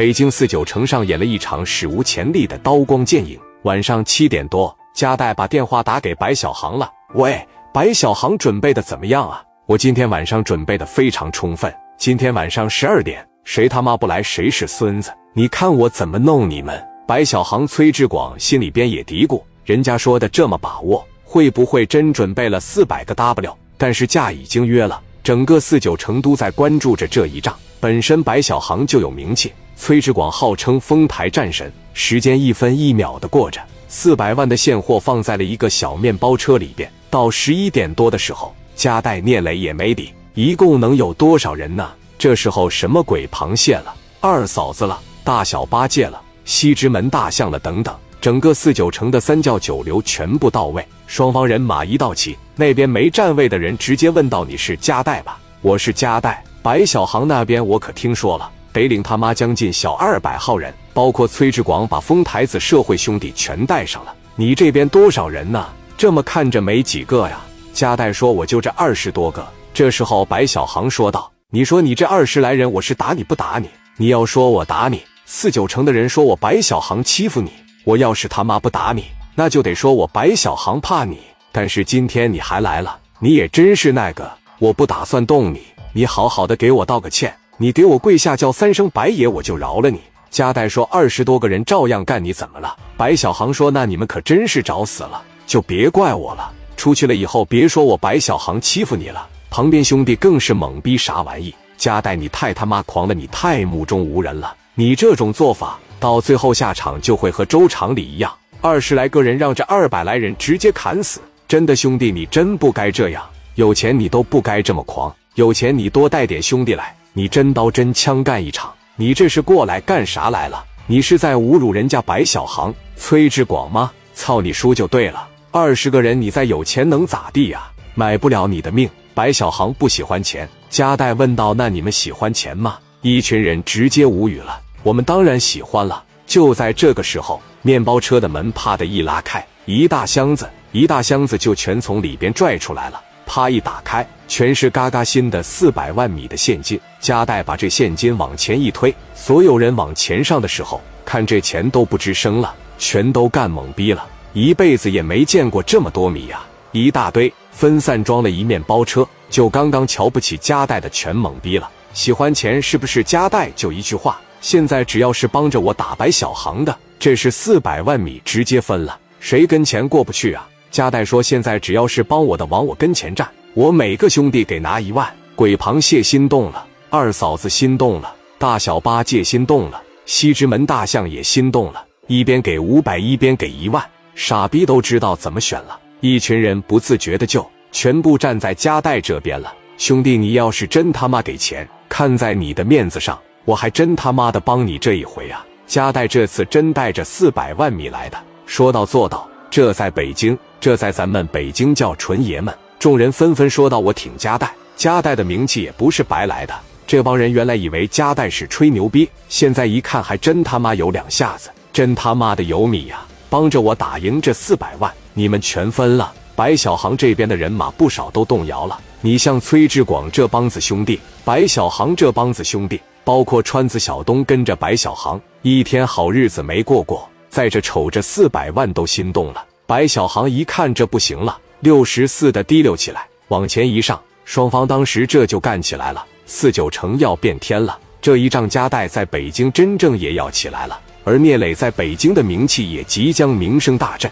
北京四九城上演了一场史无前例的刀光剑影。晚上七点多，加代把电话打给白小航了。喂，白小航，准备的怎么样啊？我今天晚上准备的非常充分。今天晚上十二点，谁他妈不来，谁是孙子！你看我怎么弄你们！白小航、崔志广心里边也嘀咕：人家说的这么把握，会不会真准备了四百个 W？但是架已经约了，整个四九城都在关注着这一仗。本身白小航就有名气。崔志广号称丰台战神，时间一分一秒的过着，四百万的现货放在了一个小面包车里边。到十一点多的时候，加代聂磊也没底，一共能有多少人呢？这时候什么鬼螃蟹了，二嫂子了，大小八戒了，西直门大象了等等，整个四九城的三教九流全部到位。双方人马一到齐，那边没站位的人直接问道：“你是加代吧？”“我是加代。”白小航那边我可听说了。得领他妈将近小二百号人，包括崔志广，把丰台子社会兄弟全带上了。你这边多少人呢？这么看着没几个呀。加代说：“我就这二十多个。”这时候白小航说道：“你说你这二十来人，我是打你不打你？你要说我打你，四九城的人说我白小航欺负你。我要是他妈不打你，那就得说我白小航怕你。但是今天你还来了，你也真是那个，我不打算动你，你好好的给我道个歉。”你给我跪下叫三声白爷，我就饶了你。加代说：“二十多个人照样干，你怎么了？”白小航说：“那你们可真是找死了，就别怪我了。出去了以后，别说我白小航欺负你了。”旁边兄弟更是懵逼：“啥玩意？加代，你太他妈狂了，你太目中无人了。你这种做法，到最后下场就会和周厂里一样，二十来个人让这二百来人直接砍死。真的，兄弟，你真不该这样。有钱你都不该这么狂，有钱你多带点兄弟来。”你真刀真枪干一场，你这是过来干啥来了？你是在侮辱人家白小航、崔志广吗？操你叔就对了！二十个人，你再有钱能咋地呀？买不了你的命。白小航不喜欢钱。加代问道：“那你们喜欢钱吗？”一群人直接无语了。我们当然喜欢了。就在这个时候，面包车的门啪的一拉开，一大箱子，一大箱子就全从里边拽出来了。啪！一打开，全是嘎嘎新的四百万米的现金。加代把这现金往前一推，所有人往前上的时候，看这钱都不吱声了，全都干懵逼了。一辈子也没见过这么多米呀，一大堆，分散装了一面包车。就刚刚瞧不起加代的全懵逼了。喜欢钱是不是？加代就一句话：现在只要是帮着我打白小航的，这是四百万米直接分了，谁跟钱过不去啊？加代说：“现在只要是帮我的，往我跟前站，我每个兄弟给拿一万。”鬼螃蟹心动了，二嫂子心动了，大小八戒心动了，西直门大象也心动了，一边给五百，一边给一万，傻逼都知道怎么选了。一群人不自觉的就全部站在加代这边了。兄弟，你要是真他妈给钱，看在你的面子上，我还真他妈的帮你这一回啊！加代这次真带着四百万米来的，说到做到。这在北京。这在咱们北京叫纯爷们，众人纷纷说道：“我挺加代，加代的名气也不是白来的。”这帮人原来以为加代是吹牛逼，现在一看还真他妈有两下子，真他妈的有米呀！帮着我打赢这四百万，你们全分了。白小航这边的人马不少都动摇了。你像崔志广这帮子兄弟，白小航这帮子兄弟，包括川子小东跟着白小航，一天好日子没过过，在这瞅着四百万都心动了。白小航一看这不行了，六十四的提溜起来，往前一上，双方当时这就干起来了。四九城要变天了，这一仗加代在北京真正也要起来了，而聂磊在北京的名气也即将名声大振。